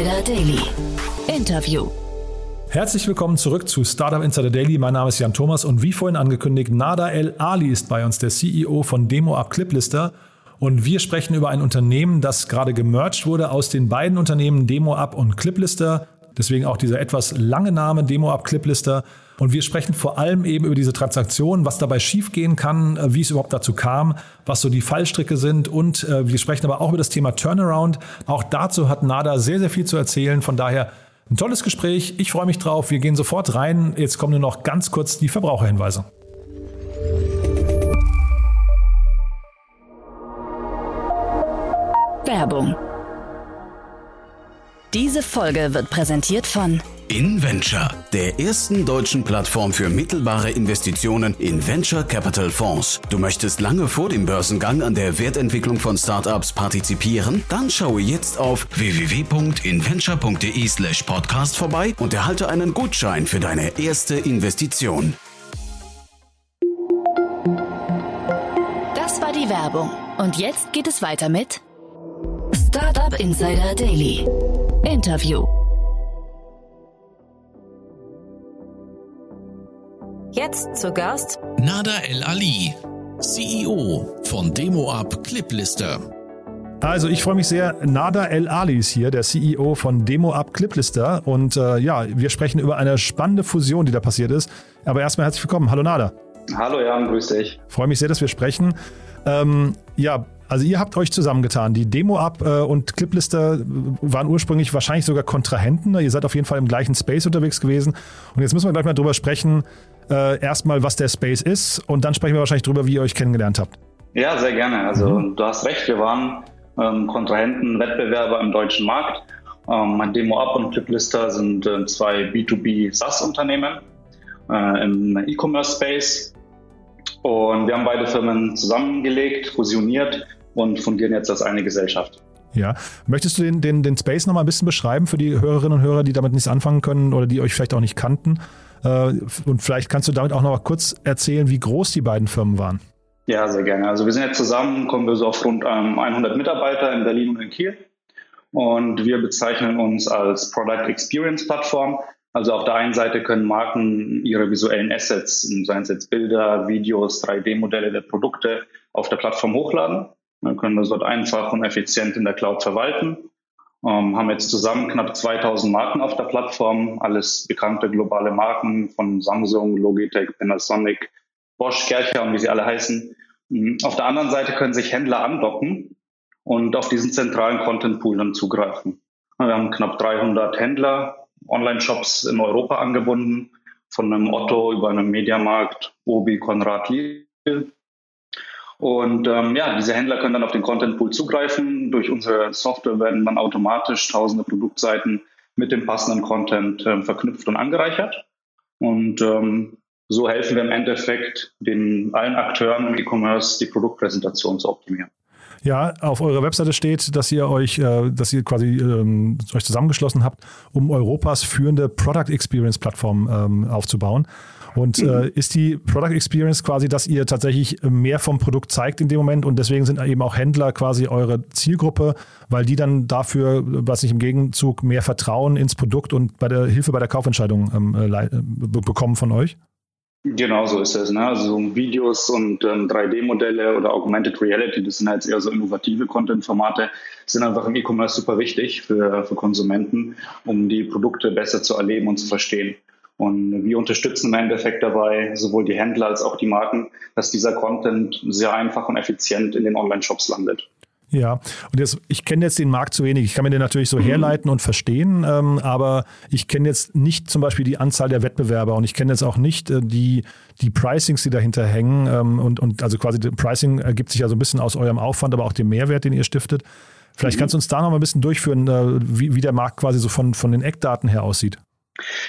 Insider Daily. Interview. Herzlich willkommen zurück zu Startup Insider Daily. Mein Name ist Jan Thomas und wie vorhin angekündigt, Nada El Ali ist bei uns, der CEO von Demo Up Cliplister. Und wir sprechen über ein Unternehmen, das gerade gemerged wurde aus den beiden Unternehmen Demo Up und Cliplister. Deswegen auch dieser etwas lange Name Demo Up Cliplister. Und wir sprechen vor allem eben über diese Transaktion, was dabei schiefgehen kann, äh, wie es überhaupt dazu kam, was so die Fallstricke sind. Und äh, wir sprechen aber auch über das Thema Turnaround. Auch dazu hat Nada sehr, sehr viel zu erzählen. Von daher ein tolles Gespräch. Ich freue mich drauf. Wir gehen sofort rein. Jetzt kommen nur noch ganz kurz die Verbraucherhinweise. Werbung. Diese Folge wird präsentiert von InVenture, der ersten deutschen Plattform für mittelbare Investitionen in Venture Capital Fonds. Du möchtest lange vor dem Börsengang an der Wertentwicklung von Startups partizipieren? Dann schaue jetzt auf www.inventure.de/slash podcast vorbei und erhalte einen Gutschein für deine erste Investition. Das war die Werbung. Und jetzt geht es weiter mit Startup Insider Daily. Interview. Jetzt zu Gast Nada El Ali, CEO von DemoUp Cliplister. Also ich freue mich sehr. Nada El Ali ist hier, der CEO von DemoUp Cliplister. Und äh, ja, wir sprechen über eine spannende Fusion, die da passiert ist. Aber erstmal herzlich willkommen. Hallo Nada. Hallo Jan, grüß dich. Freue mich sehr, dass wir sprechen. Ähm, ja, also ihr habt euch zusammengetan. Die Demo-Up äh, und Cliplister waren ursprünglich wahrscheinlich sogar Kontrahenten. Ihr seid auf jeden Fall im gleichen Space unterwegs gewesen. Und jetzt müssen wir gleich mal drüber sprechen, äh, erstmal, was der Space ist und dann sprechen wir wahrscheinlich drüber, wie ihr euch kennengelernt habt. Ja, sehr gerne. Also mhm. du hast recht, wir waren ähm, Kontrahenten, Wettbewerber im deutschen Markt. Ähm, Demo-Up und Cliplister sind äh, zwei B2B SaaS-Unternehmen äh, im E-Commerce-Space. Und wir haben beide Firmen zusammengelegt, fusioniert und fungieren jetzt als eine Gesellschaft. Ja. Möchtest du den, den, den Space nochmal ein bisschen beschreiben für die Hörerinnen und Hörer, die damit nichts anfangen können oder die euch vielleicht auch nicht kannten? Äh, und vielleicht kannst du damit auch noch mal kurz erzählen, wie groß die beiden Firmen waren. Ja, sehr gerne. Also wir sind jetzt zusammen, kommen wir so auf rund 100 ähm, Mitarbeiter in Berlin und in Kiel. Und wir bezeichnen uns als Product Experience Plattform. Also auf der einen Seite können Marken ihre visuellen Assets, seien es jetzt Bilder, Videos, 3D-Modelle der Produkte, auf der Plattform hochladen. Dann können wir es dort einfach und effizient in der Cloud verwalten. Ähm, haben jetzt zusammen knapp 2000 Marken auf der Plattform, alles bekannte globale Marken von Samsung, Logitech, Panasonic, Bosch, Kercher und wie sie alle heißen. Mhm. Auf der anderen Seite können sich Händler andocken und auf diesen zentralen Content Pool dann zugreifen. Wir haben knapp 300 Händler, Online-Shops in Europa angebunden, von einem Otto über einen Mediamarkt, Obi, Konrad, Lidl und ähm, ja, diese Händler können dann auf den Content Pool zugreifen. Durch unsere Software werden dann automatisch tausende Produktseiten mit dem passenden Content ähm, verknüpft und angereichert. Und ähm, so helfen wir im Endeffekt den allen Akteuren im E-Commerce die Produktpräsentation zu optimieren. Ja, auf eurer Webseite steht, dass ihr euch, äh, dass ihr quasi ähm, euch zusammengeschlossen habt, um Europas führende Product Experience Plattform ähm, aufzubauen. Und mhm. äh, ist die Product Experience quasi, dass ihr tatsächlich mehr vom Produkt zeigt in dem Moment und deswegen sind eben auch Händler quasi eure Zielgruppe, weil die dann dafür, was ich im Gegenzug, mehr Vertrauen ins Produkt und bei der Hilfe bei der Kaufentscheidung ähm, äh, bekommen von euch? Genau so ist es. Ne? Also Videos und ähm, 3D-Modelle oder Augmented Reality, das sind halt eher so innovative Content-Formate, sind einfach im E-Commerce super wichtig für, für Konsumenten, um die Produkte besser zu erleben und zu verstehen. Und wir unterstützen im Endeffekt dabei sowohl die Händler als auch die Marken, dass dieser Content sehr einfach und effizient in den Online-Shops landet. Ja, und jetzt, ich kenne jetzt den Markt zu wenig. Ich kann mir den natürlich so mhm. herleiten und verstehen, ähm, aber ich kenne jetzt nicht zum Beispiel die Anzahl der Wettbewerber und ich kenne jetzt auch nicht äh, die, die Pricings, die dahinter hängen. Ähm, und, und also quasi Pricing ergibt sich ja so ein bisschen aus eurem Aufwand, aber auch dem Mehrwert, den ihr stiftet. Vielleicht mhm. kannst du uns da noch mal ein bisschen durchführen, äh, wie, wie der Markt quasi so von, von den Eckdaten her aussieht.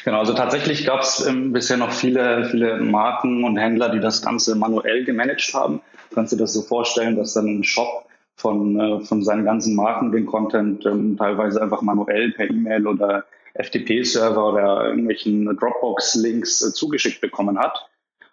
Genau, also tatsächlich gab es ähm, bisher noch viele, viele Marken und Händler, die das Ganze manuell gemanagt haben. Kannst du dir das so vorstellen, dass dann ein Shop von, äh, von seinen ganzen Marken den Content ähm, teilweise einfach manuell per E-Mail oder FTP-Server oder irgendwelchen Dropbox-Links äh, zugeschickt bekommen hat.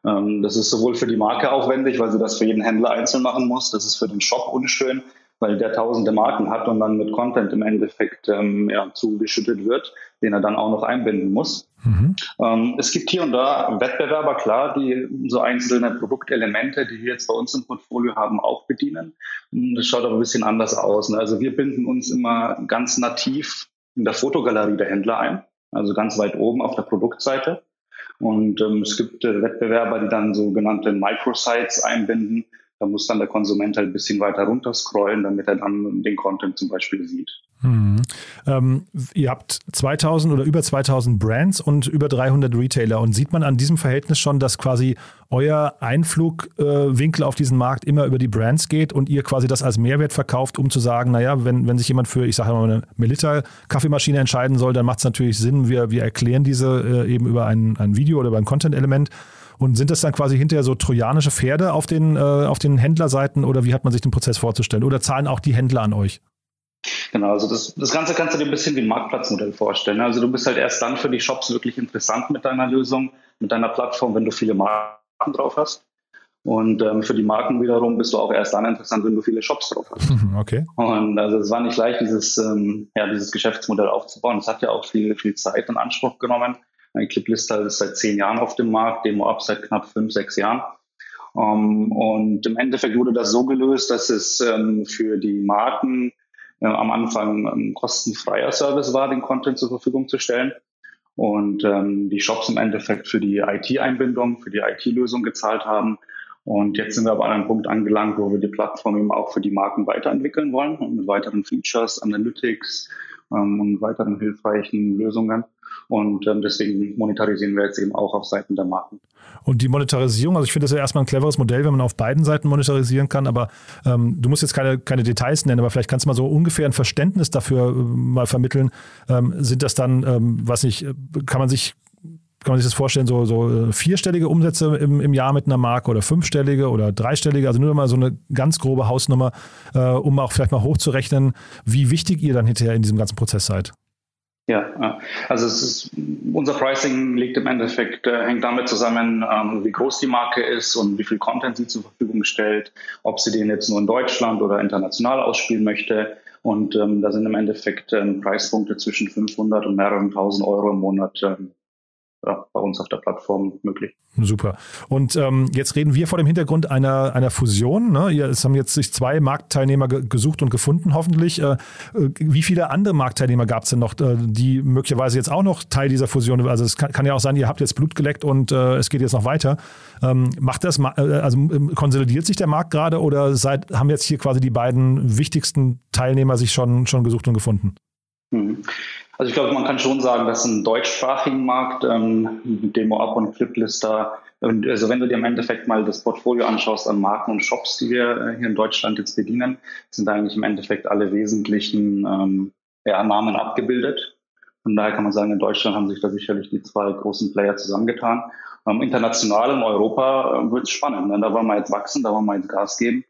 Ähm, das ist sowohl für die Marke aufwendig, weil sie das für jeden Händler einzeln machen muss. Das ist für den Shop unschön, weil der tausende Marken hat und dann mit Content im Endeffekt ähm, ja, zugeschüttet wird, den er dann auch noch einbinden muss. Mhm. Ähm, es gibt hier und da Wettbewerber, klar, die so einzelne Produktelemente, die wir jetzt bei uns im Portfolio haben, auch bedienen. Das schaut aber ein bisschen anders aus. Ne? Also wir binden uns immer ganz nativ in der Fotogalerie der Händler ein, also ganz weit oben auf der Produktseite. Und ähm, es gibt äh, Wettbewerber, die dann sogenannte Microsites einbinden. Da muss dann der Konsument halt ein bisschen weiter runter scrollen, damit er dann den Content zum Beispiel sieht. Mhm. Ähm, ihr habt 2000 oder über 2000 Brands und über 300 Retailer und sieht man an diesem Verhältnis schon, dass quasi euer Einflugwinkel äh, auf diesen Markt immer über die Brands geht und ihr quasi das als Mehrwert verkauft, um zu sagen, naja, wenn, wenn sich jemand für, ich sage mal, eine Melita Kaffeemaschine entscheiden soll, dann macht es natürlich Sinn, wir, wir erklären diese äh, eben über ein, ein Video oder über ein Content-Element. Und sind das dann quasi hinterher so trojanische Pferde auf den, äh, auf den Händlerseiten oder wie hat man sich den Prozess vorzustellen? Oder zahlen auch die Händler an euch? Genau, also das, das Ganze kannst du dir ein bisschen wie ein Marktplatzmodell vorstellen. Also du bist halt erst dann für die Shops wirklich interessant mit deiner Lösung, mit deiner Plattform, wenn du viele Marken drauf hast. Und ähm, für die Marken wiederum bist du auch erst dann interessant, wenn du viele Shops drauf hast. Okay. Und also es war nicht leicht, dieses, ähm, ja, dieses Geschäftsmodell aufzubauen. Es hat ja auch viel, viel Zeit in Anspruch genommen. Ein Cliplister ist seit zehn Jahren auf dem Markt, Demo Up seit knapp fünf, sechs Jahren. Um, ähm, und im Endeffekt wurde das so gelöst, dass es ähm, für die Marken am Anfang ein kostenfreier Service war, den Content zur Verfügung zu stellen. Und ähm, die Shops im Endeffekt für die IT-Einbindung, für die IT-Lösung gezahlt haben. Und jetzt sind wir aber an einem Punkt angelangt, wo wir die Plattform eben auch für die Marken weiterentwickeln wollen und mit weiteren Features, Analytics ähm, und weiteren hilfreichen Lösungen. Und ähm, deswegen monetarisieren wir jetzt eben auch auf Seiten der Marken. Und die Monetarisierung, also ich finde das ja erstmal ein cleveres Modell, wenn man auf beiden Seiten monetarisieren kann, aber ähm, du musst jetzt keine, keine Details nennen, aber vielleicht kannst du mal so ungefähr ein Verständnis dafür äh, mal vermitteln. Ähm, sind das dann, ähm, was nicht, kann man sich kann man sich das vorstellen, so, so äh, vierstellige Umsätze im, im Jahr mit einer Marke oder fünfstellige oder dreistellige, also nur mal so eine ganz grobe Hausnummer, äh, um auch vielleicht mal hochzurechnen, wie wichtig ihr dann hinterher in diesem ganzen Prozess seid. Ja, also ist, unser Pricing liegt im Endeffekt, äh, hängt damit zusammen, ähm, wie groß die Marke ist und wie viel Content sie zur Verfügung stellt, ob sie den jetzt nur in Deutschland oder international ausspielen möchte. Und ähm, da sind im Endeffekt ähm, Preispunkte zwischen 500 und mehreren tausend Euro im Monat ähm, ja, bei uns auf der Plattform möglich. Super. Und ähm, jetzt reden wir vor dem Hintergrund einer, einer Fusion. Ne? Ihr, es haben jetzt sich zwei Marktteilnehmer ge gesucht und gefunden, hoffentlich. Äh, äh wie viele andere Marktteilnehmer gab es denn noch, äh, die möglicherweise jetzt auch noch Teil dieser Fusion Also es kann, kann ja auch sein, ihr habt jetzt Blut geleckt und äh, es geht jetzt noch weiter. Ähm, macht das, äh, also ähm, konsolidiert sich der Markt gerade oder seid, haben jetzt hier quasi die beiden wichtigsten Teilnehmer sich schon, schon gesucht und gefunden? Mhm. Also ich glaube, man kann schon sagen, dass ein deutschsprachigen Markt ähm, Demo Up und Cliplister, also wenn du dir im Endeffekt mal das Portfolio anschaust an Marken und Shops, die wir äh, hier in Deutschland jetzt bedienen, sind eigentlich im Endeffekt alle wesentlichen ähm, ja, Namen abgebildet. Von daher kann man sagen, in Deutschland haben sich da sicherlich die zwei großen Player zusammengetan. Ähm, international in Europa äh, wird es spannend. Ne? Da wollen wir jetzt wachsen, da wollen wir jetzt Gas geben.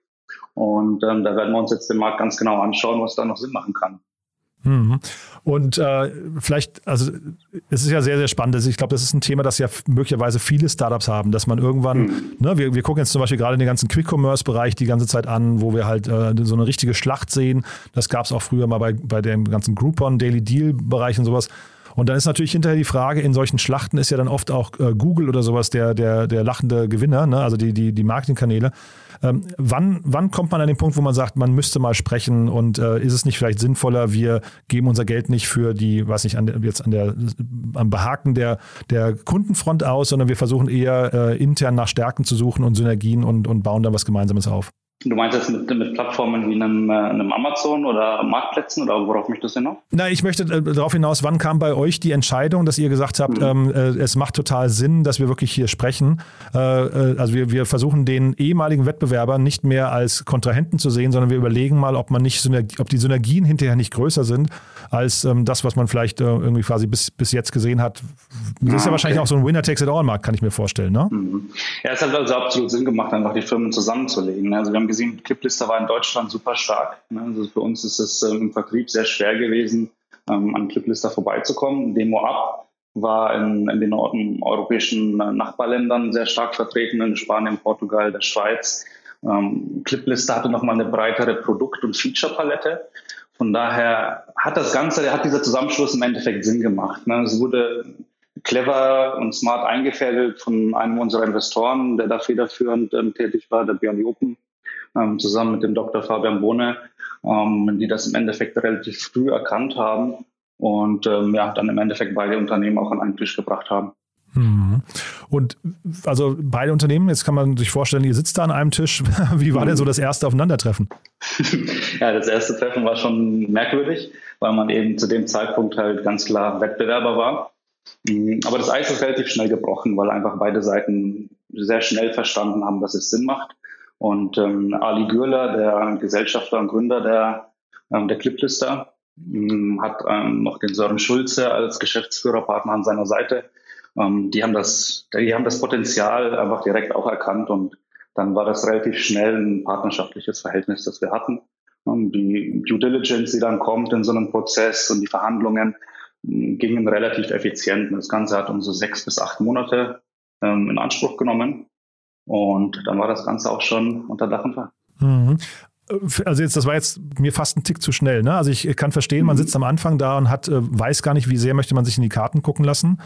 Und ähm, da werden wir uns jetzt den Markt ganz genau anschauen, was da noch Sinn machen kann. Mhm. Und äh, vielleicht, also es ist ja sehr, sehr spannend. Also ich glaube, das ist ein Thema, das ja möglicherweise viele Startups haben, dass man irgendwann, mhm. ne, wir, wir gucken jetzt zum Beispiel gerade den ganzen Quick-Commerce-Bereich die ganze Zeit an, wo wir halt äh, so eine richtige Schlacht sehen. Das gab es auch früher mal bei, bei dem ganzen Groupon, Daily Deal-Bereich und sowas. Und dann ist natürlich hinterher die Frage, in solchen Schlachten ist ja dann oft auch äh, Google oder sowas der, der, der lachende Gewinner, ne? also die, die, die Marketingkanäle. Ähm, wann, wann kommt man an den Punkt, wo man sagt, man müsste mal sprechen und äh, ist es nicht vielleicht sinnvoller, wir geben unser Geld nicht für die, weiß nicht, an der, jetzt an der, am Behaken der, der Kundenfront aus, sondern wir versuchen eher äh, intern nach Stärken zu suchen und Synergien und, und bauen dann was Gemeinsames auf? Du meinst jetzt mit, mit Plattformen wie einem, äh, einem, Amazon oder Marktplätzen oder worauf möchtest du hinaus? Na, ich möchte äh, darauf hinaus, wann kam bei euch die Entscheidung, dass ihr gesagt habt, mhm. ähm, äh, es macht total Sinn, dass wir wirklich hier sprechen. Äh, äh, also wir, wir versuchen den ehemaligen Wettbewerbern nicht mehr als Kontrahenten zu sehen, sondern wir überlegen mal, ob man nicht ob die Synergien hinterher nicht größer sind als ähm, das, was man vielleicht äh, irgendwie quasi bis, bis jetzt gesehen hat. Das ah, ist ja wahrscheinlich okay. auch so ein Winner-Takes-it-all-Markt, kann ich mir vorstellen, ne? Mhm. Ja, es hat also absolut Sinn gemacht, einfach die Firmen zusammenzulegen. Also wir haben gesehen, Cliplister war in Deutschland super stark. Ne? Also für uns ist es ähm, im Vertrieb sehr schwer gewesen, ähm, an Cliplister vorbeizukommen. Demo Up war in, in den europäischen äh, Nachbarländern sehr stark vertreten, in Spanien, Portugal, der Schweiz. Ähm, hatte nochmal eine breitere Produkt- und Feature-Palette. Von daher hat das Ganze, hat dieser Zusammenschluss im Endeffekt Sinn gemacht. Ne? Es wurde clever und smart eingefädelt von einem unserer Investoren, der da federführend ähm, tätig war, der Björn Jopen, ähm, zusammen mit dem Dr. Fabian Bohne, ähm, die das im Endeffekt relativ früh erkannt haben und ähm, ja, dann im Endeffekt beide Unternehmen auch an einen Tisch gebracht haben. Mhm. Und also beide Unternehmen, jetzt kann man sich vorstellen, ihr sitzt da an einem Tisch. Wie war denn so das erste Aufeinandertreffen? ja, das erste Treffen war schon merkwürdig, weil man eben zu dem Zeitpunkt halt ganz klar Wettbewerber war. Mhm. Aber das Eis ist relativ schnell gebrochen, weil einfach beide Seiten sehr schnell verstanden haben, dass es Sinn macht. Und ähm, Ali Gürler, der Gesellschafter und Gründer der, ähm, der Cliplister, ähm, hat ähm, noch den Sören Schulze als Geschäftsführerpartner an seiner Seite. Ähm, die haben das, die haben das Potenzial einfach direkt auch erkannt und dann war das relativ schnell ein partnerschaftliches Verhältnis, das wir hatten. Und die Due Diligence, die dann kommt in so einem Prozess und die Verhandlungen, gingen relativ effizient. Das Ganze hat uns so sechs bis acht Monate ähm, in Anspruch genommen. Und dann war das Ganze auch schon unter Dach und Fach. Mhm. Also jetzt, das war jetzt mir fast ein Tick zu schnell. Ne? Also ich kann verstehen, man mhm. sitzt am Anfang da und hat, äh, weiß gar nicht, wie sehr möchte man sich in die Karten gucken lassen.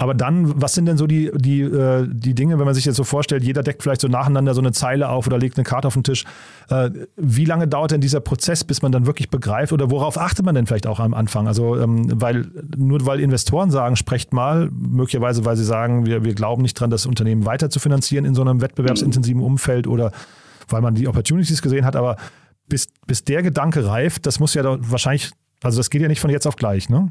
Aber dann, was sind denn so die, die, äh, die Dinge, wenn man sich jetzt so vorstellt, jeder deckt vielleicht so nacheinander so eine Zeile auf oder legt eine Karte auf den Tisch. Äh, wie lange dauert denn dieser Prozess, bis man dann wirklich begreift oder worauf achtet man denn vielleicht auch am Anfang? Also, ähm, weil nur weil Investoren sagen, sprecht mal, möglicherweise, weil sie sagen, wir, wir glauben nicht dran, das Unternehmen weiter zu finanzieren in so einem wettbewerbsintensiven Umfeld oder weil man die Opportunities gesehen hat, aber bis, bis der Gedanke reift, das muss ja doch wahrscheinlich, also das geht ja nicht von jetzt auf gleich, ne?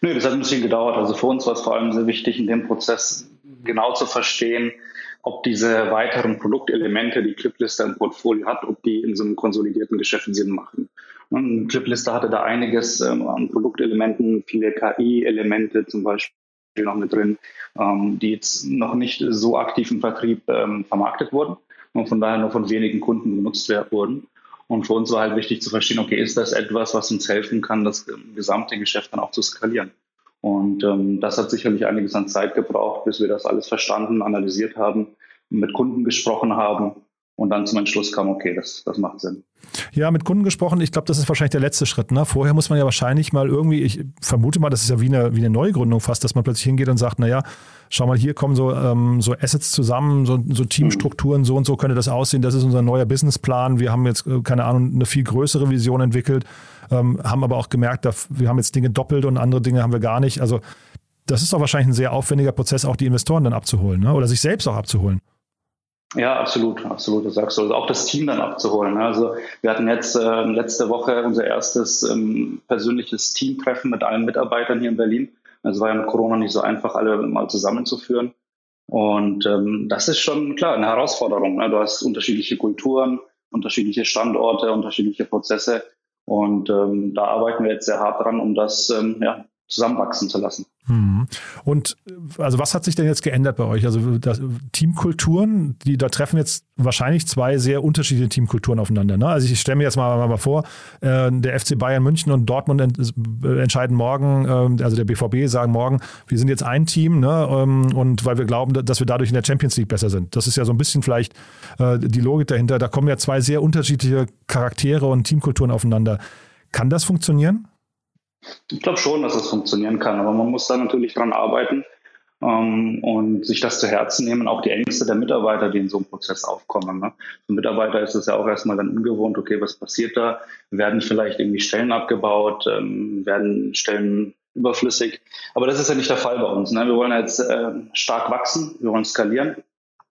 Nö, das hat ein bisschen gedauert. Also für uns war es vor allem sehr wichtig, in dem Prozess genau zu verstehen, ob diese weiteren Produktelemente, die Cliplister im Portfolio hat, ob die in so einem konsolidierten Geschäft Sinn machen. Und Cliplister hatte da einiges ähm, an Produktelementen, viele KI-Elemente zum Beispiel noch mit drin, ähm, die jetzt noch nicht so aktiv im Vertrieb ähm, vermarktet wurden und von daher nur von wenigen Kunden genutzt wurden. Und für uns war halt wichtig zu verstehen, okay, ist das etwas, was uns helfen kann, das gesamte Geschäft dann auch zu skalieren? Und ähm, das hat sicherlich einiges an Zeit gebraucht, bis wir das alles verstanden, analysiert haben, mit Kunden gesprochen haben und dann zum Entschluss kam, okay, das, das macht Sinn. Ja, mit Kunden gesprochen, ich glaube, das ist wahrscheinlich der letzte Schritt. Ne? Vorher muss man ja wahrscheinlich mal irgendwie, ich vermute mal, das ist ja wie eine, wie eine Neugründung fast, dass man plötzlich hingeht und sagt, naja, schau mal, hier kommen so, ähm, so Assets zusammen, so, so Teamstrukturen, mhm. so und so könnte das aussehen, das ist unser neuer Businessplan. Wir haben jetzt, äh, keine Ahnung, eine viel größere Vision entwickelt, ähm, haben aber auch gemerkt, wir haben jetzt Dinge doppelt und andere Dinge haben wir gar nicht. Also das ist doch wahrscheinlich ein sehr aufwendiger Prozess, auch die Investoren dann abzuholen ne? oder sich selbst auch abzuholen. Ja, absolut, absolut, das sagst du. Also auch das Team dann abzuholen. Also wir hatten jetzt äh, letzte Woche unser erstes ähm, persönliches Teamtreffen mit allen Mitarbeitern hier in Berlin. Es war ja mit Corona nicht so einfach, alle mal zusammenzuführen. Und ähm, das ist schon klar eine Herausforderung. Ne? Du hast unterschiedliche Kulturen, unterschiedliche Standorte, unterschiedliche Prozesse. Und ähm, da arbeiten wir jetzt sehr hart dran, um das ähm, ja, zusammenwachsen zu lassen. Mhm. Und also was hat sich denn jetzt geändert bei euch? Also das, Teamkulturen, die da treffen jetzt wahrscheinlich zwei sehr unterschiedliche Teamkulturen aufeinander. Ne? Also ich stelle mir jetzt mal, mal vor, äh, der FC Bayern München und Dortmund ent, äh, entscheiden morgen, äh, also der BVB sagen morgen, wir sind jetzt ein Team ne? Ähm, und weil wir glauben, dass wir dadurch in der Champions League besser sind. Das ist ja so ein bisschen vielleicht äh, die Logik dahinter. Da kommen ja zwei sehr unterschiedliche Charaktere und Teamkulturen aufeinander. Kann das funktionieren? Ich glaube schon, dass es funktionieren kann, aber man muss da natürlich dran arbeiten ähm, und sich das zu Herzen nehmen, auch die Ängste der Mitarbeiter, die in so einem Prozess aufkommen. Ne? Für Mitarbeiter ist es ja auch erstmal dann ungewohnt, okay, was passiert da? Werden vielleicht irgendwie Stellen abgebaut? Ähm, werden Stellen überflüssig? Aber das ist ja nicht der Fall bei uns. Ne? Wir wollen jetzt äh, stark wachsen, wir wollen skalieren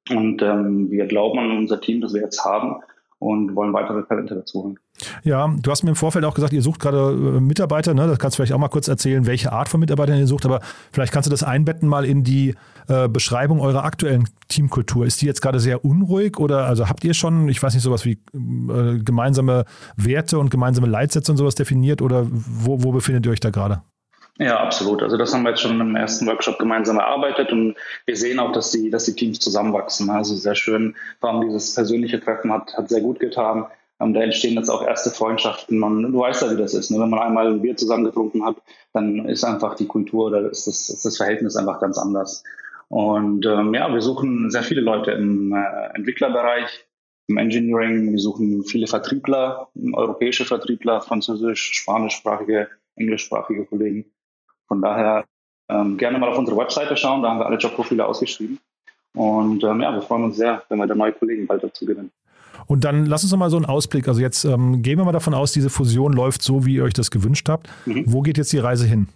und ähm, wir glauben an unser Team, das wir jetzt haben und wollen weitere Talente dazu holen. Ja, du hast mir im Vorfeld auch gesagt, ihr sucht gerade äh, Mitarbeiter. Ne? Das kannst du vielleicht auch mal kurz erzählen, welche Art von Mitarbeitern ihr sucht. Aber vielleicht kannst du das einbetten mal in die äh, Beschreibung eurer aktuellen Teamkultur. Ist die jetzt gerade sehr unruhig oder also habt ihr schon, ich weiß nicht, sowas wie äh, gemeinsame Werte und gemeinsame Leitsätze und sowas definiert oder wo, wo befindet ihr euch da gerade? Ja, absolut. Also das haben wir jetzt schon im ersten Workshop gemeinsam erarbeitet und wir sehen auch, dass die, dass die Teams zusammenwachsen. Also sehr schön. Vor allem dieses persönliche Treffen hat, hat sehr gut getan. Ähm, da entstehen jetzt auch erste Freundschaften. Man, du weißt ja, wie das ist. Ne? Wenn man einmal ein Bier zusammen getrunken hat, dann ist einfach die Kultur oder ist das, ist das Verhältnis einfach ganz anders. Und ähm, ja, wir suchen sehr viele Leute im äh, Entwicklerbereich, im Engineering. Wir suchen viele Vertriebler, europäische Vertriebler, französisch, spanischsprachige, englischsprachige Kollegen. Von daher ähm, gerne mal auf unsere Webseite schauen, da haben wir alle Jobprofile ausgeschrieben. Und ähm, ja, wir freuen uns sehr, wenn wir da neue Kollegen bald dazu gewinnen. Und dann lass uns noch mal so einen Ausblick. Also jetzt ähm, gehen wir mal davon aus, diese Fusion läuft so, wie ihr euch das gewünscht habt. Mhm. Wo geht jetzt die Reise hin?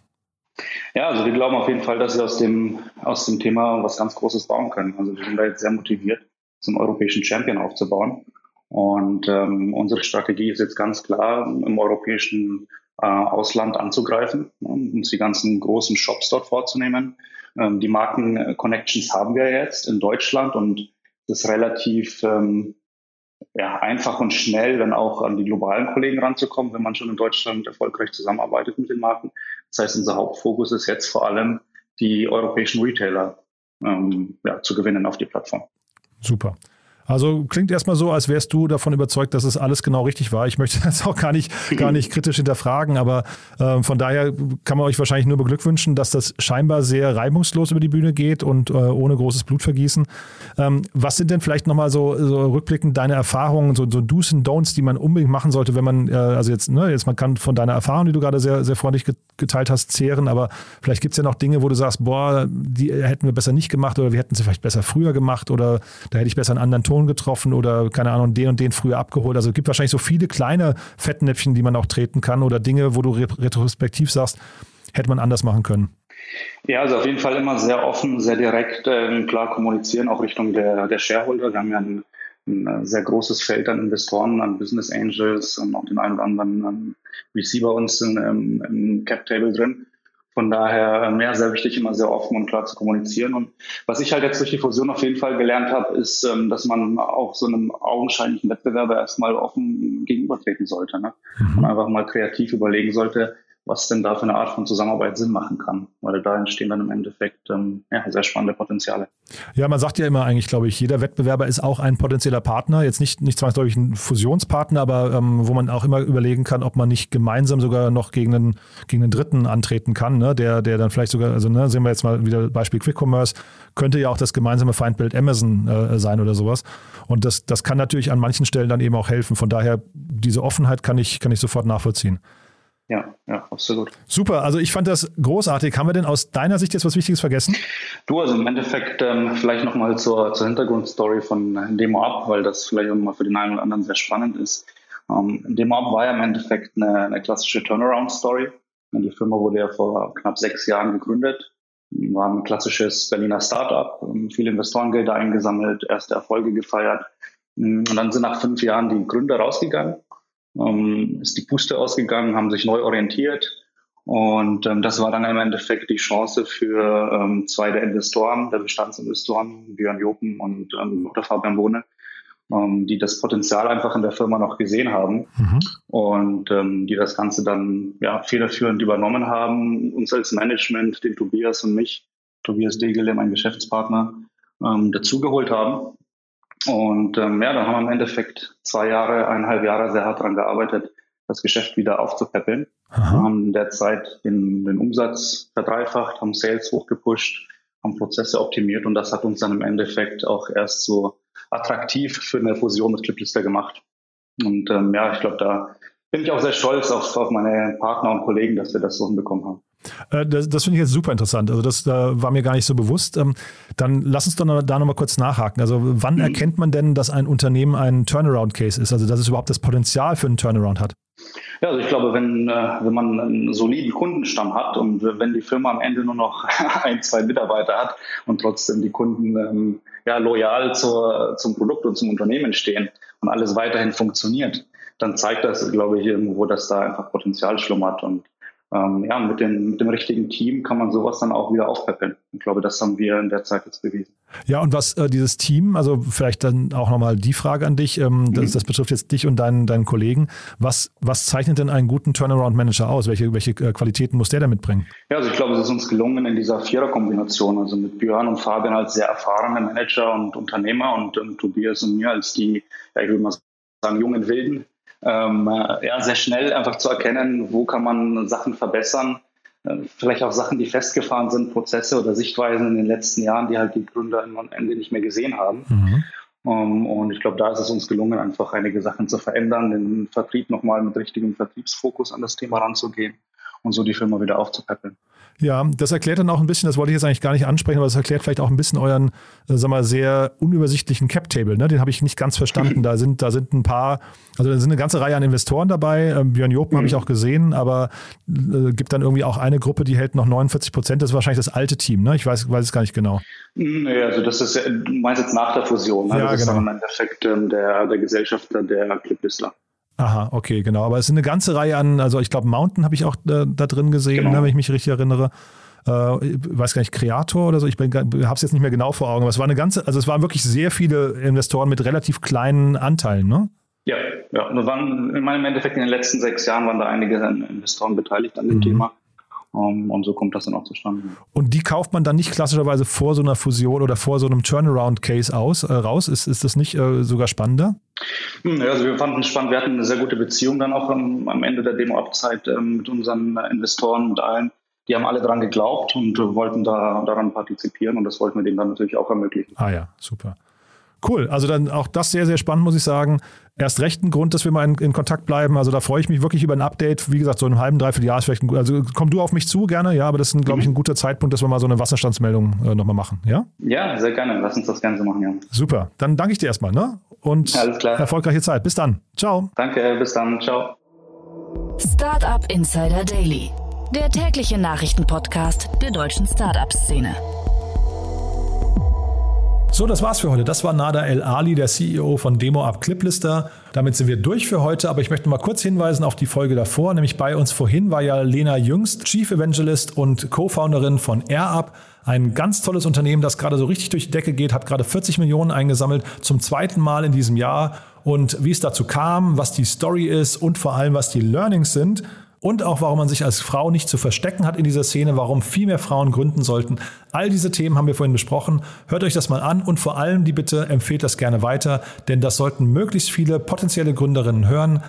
Ja, also wir glauben auf jeden Fall, dass wir aus dem, aus dem Thema was ganz Großes bauen können. Also wir sind da jetzt sehr motiviert, zum europäischen Champion aufzubauen. Und ähm, unsere Strategie ist jetzt ganz klar, im europäischen Ausland anzugreifen, ne, uns die ganzen großen Shops dort vorzunehmen. Ähm, die Marken-Connections haben wir jetzt in Deutschland und das ist relativ ähm, ja, einfach und schnell dann auch an die globalen Kollegen ranzukommen, wenn man schon in Deutschland erfolgreich zusammenarbeitet mit den Marken. Das heißt, unser Hauptfokus ist jetzt vor allem, die europäischen Retailer ähm, ja, zu gewinnen auf die Plattform. Super. Also klingt erstmal so, als wärst du davon überzeugt, dass es alles genau richtig war. Ich möchte das auch gar nicht, gar nicht kritisch hinterfragen, aber äh, von daher kann man euch wahrscheinlich nur beglückwünschen, dass das scheinbar sehr reibungslos über die Bühne geht und äh, ohne großes Blutvergießen. Ähm, was sind denn vielleicht nochmal so, so rückblickend deine Erfahrungen, so, so Do's und Don'ts, die man unbedingt machen sollte, wenn man, äh, also jetzt, ne, jetzt man kann von deiner Erfahrung, die du gerade sehr, sehr freundlich geteilt hast, zehren, aber vielleicht gibt es ja noch Dinge, wo du sagst, boah, die hätten wir besser nicht gemacht oder wir hätten sie vielleicht besser früher gemacht oder da hätte ich besser einen anderen Ton Person getroffen oder keine Ahnung, den und den früher abgeholt. Also es gibt wahrscheinlich so viele kleine Fettnäpfchen, die man auch treten kann oder Dinge, wo du retrospektiv sagst, hätte man anders machen können. Ja, also auf jeden Fall immer sehr offen, sehr direkt, äh, klar kommunizieren, auch Richtung der, der Shareholder. Wir haben ja ein, ein sehr großes Feld an Investoren, an Business Angels und auch den einen oder anderen VC bei uns in, im, im Cap Table drin. Von daher mehr sehr wichtig, immer sehr offen und klar zu kommunizieren. Und was ich halt jetzt durch die Fusion auf jeden Fall gelernt habe, ist, ähm, dass man auch so einem augenscheinlichen Wettbewerber erstmal offen gegenübertreten sollte. Ne? Mhm. Und einfach mal kreativ überlegen sollte, was denn da für eine Art von Zusammenarbeit Sinn machen kann. Weil da entstehen dann im Endeffekt ähm, ja, sehr spannende Potenziale. Ja, man sagt ja immer eigentlich, glaube ich, jeder Wettbewerber ist auch ein potenzieller Partner. Jetzt nicht, nicht zwangsläufig ein Fusionspartner, aber ähm, wo man auch immer überlegen kann, ob man nicht gemeinsam sogar noch gegen einen, gegen einen Dritten antreten kann, ne? der, der dann vielleicht sogar, also ne, sehen wir jetzt mal wieder Beispiel Quick Commerce, könnte ja auch das gemeinsame Feindbild Amazon äh, sein oder sowas. Und das, das kann natürlich an manchen Stellen dann eben auch helfen. Von daher, diese Offenheit kann ich, kann ich sofort nachvollziehen. Ja, ja, absolut. Super, also ich fand das großartig. Haben wir denn aus deiner Sicht jetzt was Wichtiges vergessen? Du, also im Endeffekt ähm, vielleicht nochmal zur, zur Hintergrundstory von Demo Up, weil das vielleicht auch mal für den einen oder anderen sehr spannend ist. Ähm, Demo Up war ja im Endeffekt eine, eine klassische Turnaround-Story. Die Firma wurde ja vor knapp sechs Jahren gegründet, war ein klassisches Berliner Startup, ähm, viele Investorengelder eingesammelt, erste Erfolge gefeiert. Und dann sind nach fünf Jahren die Gründer rausgegangen ähm, ist die Puste ausgegangen, haben sich neu orientiert. Und ähm, das war dann im Endeffekt die Chance für ähm, zwei der Investoren, der Bestandsinvestoren, Björn Jopen und ähm, Dr. Fabian Bohne, ähm, die das Potenzial einfach in der Firma noch gesehen haben mhm. und ähm, die das Ganze dann ja, federführend übernommen haben, uns als Management, den Tobias und mich, Tobias Degele, mein Geschäftspartner, ähm, dazugeholt haben und ähm, ja, dann haben wir im Endeffekt zwei Jahre, eineinhalb Jahre sehr hart daran gearbeitet, das Geschäft wieder aufzupäppeln. Wir haben derzeit den, den Umsatz verdreifacht, haben Sales hochgepusht, haben Prozesse optimiert und das hat uns dann im Endeffekt auch erst so attraktiv für eine Fusion mit Cliplister gemacht. Und ähm, ja, ich glaube, da bin ich auch sehr stolz auf, auf meine Partner und Kollegen, dass wir das so hinbekommen haben. Äh, das, das finde ich jetzt super interessant. Also das da war mir gar nicht so bewusst. Ähm, dann lass uns doch noch, da nochmal kurz nachhaken. Also wann mhm. erkennt man denn, dass ein Unternehmen ein Turnaround-Case ist? Also dass es überhaupt das Potenzial für einen Turnaround hat? Ja, also ich glaube, wenn, äh, wenn man einen soliden Kundenstamm hat und wenn die Firma am Ende nur noch ein, zwei Mitarbeiter hat und trotzdem die Kunden ähm, ja, loyal zur, zum Produkt und zum Unternehmen stehen und alles weiterhin funktioniert, dann zeigt das, glaube ich, irgendwo, dass da einfach Potenzial schlummert. Und ähm, ja, mit, den, mit dem richtigen Team kann man sowas dann auch wieder aufpäppeln. Ich glaube, das haben wir in der Zeit jetzt bewiesen. Ja, und was äh, dieses Team, also vielleicht dann auch nochmal die Frage an dich, ähm, mhm. das, das, betrifft jetzt dich und deinen, deinen Kollegen. Was, was zeichnet denn einen guten Turnaround-Manager aus? Welche, welche äh, Qualitäten muss der da mitbringen? Ja, also ich glaube, es ist uns gelungen in dieser Vierer-Kombination, also mit Björn und Fabian als sehr erfahrene Manager und Unternehmer und, und Tobias und mir als die, ja, ich würde mal sagen, jungen Wilden, ähm, ja, sehr schnell einfach zu erkennen, wo kann man Sachen verbessern, äh, vielleicht auch Sachen, die festgefahren sind, Prozesse oder Sichtweisen in den letzten Jahren, die halt die Gründer am Ende nicht mehr gesehen haben. Mhm. Um, ähm, und ich glaube, da ist es uns gelungen, einfach einige Sachen zu verändern, den Vertrieb nochmal mit richtigem Vertriebsfokus an das Thema ranzugehen und so die Firma wieder aufzupäppeln. Ja, das erklärt dann auch ein bisschen, das wollte ich jetzt eigentlich gar nicht ansprechen, aber das erklärt vielleicht auch ein bisschen euren, äh, sag mal, sehr unübersichtlichen Cap-Table. Ne? Den habe ich nicht ganz verstanden. Da sind, da sind ein paar, also da sind eine ganze Reihe an Investoren dabei. Ähm, Björn Jopen mhm. habe ich auch gesehen, aber äh, gibt dann irgendwie auch eine Gruppe, die hält noch 49 Prozent. Das ist wahrscheinlich das alte Team, ne? Ich weiß, weiß es gar nicht genau. Nee, also das ist, du meinst jetzt nach der Fusion. Ne? Ja, das genau. ist dann im Endeffekt ähm, der, der Gesellschafter der Clipbistler. Aha, okay, genau. Aber es sind eine ganze Reihe an, also ich glaube, Mountain habe ich auch da, da, drin gesehen, genau. ne, wenn ich mich richtig erinnere. Äh, ich weiß gar nicht, Kreator oder so, ich habe es jetzt nicht mehr genau vor Augen, aber es war eine ganze, also es waren wirklich sehr viele Investoren mit relativ kleinen Anteilen, ne? Ja, ja. Und waren, in meinem Endeffekt in den letzten sechs Jahren waren da einige Investoren beteiligt an dem mhm. Thema. Um, und so kommt das dann auch zustande. Und die kauft man dann nicht klassischerweise vor so einer Fusion oder vor so einem Turnaround-Case aus, äh, raus? Ist, ist das nicht äh, sogar spannender? Hm, ja, also wir fanden es spannend. Wir hatten eine sehr gute Beziehung dann auch am, am Ende der Demo-Abzeit ähm, mit unseren Investoren, mit allen. Die haben alle daran geglaubt und wollten da, daran partizipieren und das wollten wir denen dann natürlich auch ermöglichen. Ah ja, super. Cool, also dann auch das sehr, sehr spannend, muss ich sagen. Erst recht ein Grund, dass wir mal in, in Kontakt bleiben. Also da freue ich mich wirklich über ein Update. Wie gesagt, so in einem halben, dreiviertel Jahr ist vielleicht ein, also komm du auf mich zu gerne, ja, aber das ist, glaube ich, ein guter Zeitpunkt, dass wir mal so eine Wasserstandsmeldung äh, nochmal machen, ja? Ja, sehr gerne. Lass uns das so machen, ja. Super, dann danke ich dir erstmal, ne? Und erfolgreiche Zeit. Bis dann. Ciao. Danke, bis dann. Ciao. Startup Insider Daily, der tägliche Nachrichtenpodcast der deutschen Startup-Szene. So, das war's für heute. Das war Nada El Ali, der CEO von Demo Up Cliplister. Damit sind wir durch für heute, aber ich möchte mal kurz hinweisen auf die Folge davor. Nämlich bei uns vorhin war ja Lena Jüngst, Chief Evangelist und Co-Founderin von AirUp. Ein ganz tolles Unternehmen, das gerade so richtig durch die Decke geht, hat gerade 40 Millionen eingesammelt, zum zweiten Mal in diesem Jahr. Und wie es dazu kam, was die Story ist und vor allem, was die Learnings sind, und auch warum man sich als Frau nicht zu verstecken hat in dieser Szene, warum viel mehr Frauen gründen sollten. All diese Themen haben wir vorhin besprochen. Hört euch das mal an und vor allem die Bitte empfehlt das gerne weiter, denn das sollten möglichst viele potenzielle Gründerinnen hören.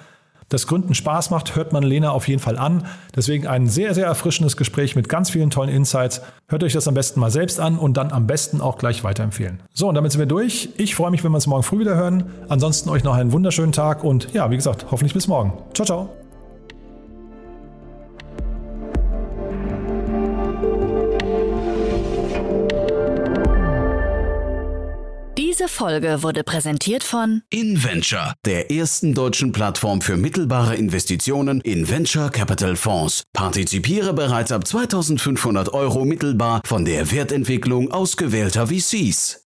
Das Gründen Spaß macht, hört man Lena auf jeden Fall an. Deswegen ein sehr, sehr erfrischendes Gespräch mit ganz vielen tollen Insights. Hört euch das am besten mal selbst an und dann am besten auch gleich weiterempfehlen. So, und damit sind wir durch. Ich freue mich, wenn wir uns morgen früh wieder hören. Ansonsten euch noch einen wunderschönen Tag und ja, wie gesagt, hoffentlich bis morgen. Ciao, ciao. Folge wurde präsentiert von InVenture, der ersten deutschen Plattform für mittelbare Investitionen in Venture Capital Fonds. Partizipiere bereits ab 2500 Euro mittelbar von der Wertentwicklung ausgewählter VCs.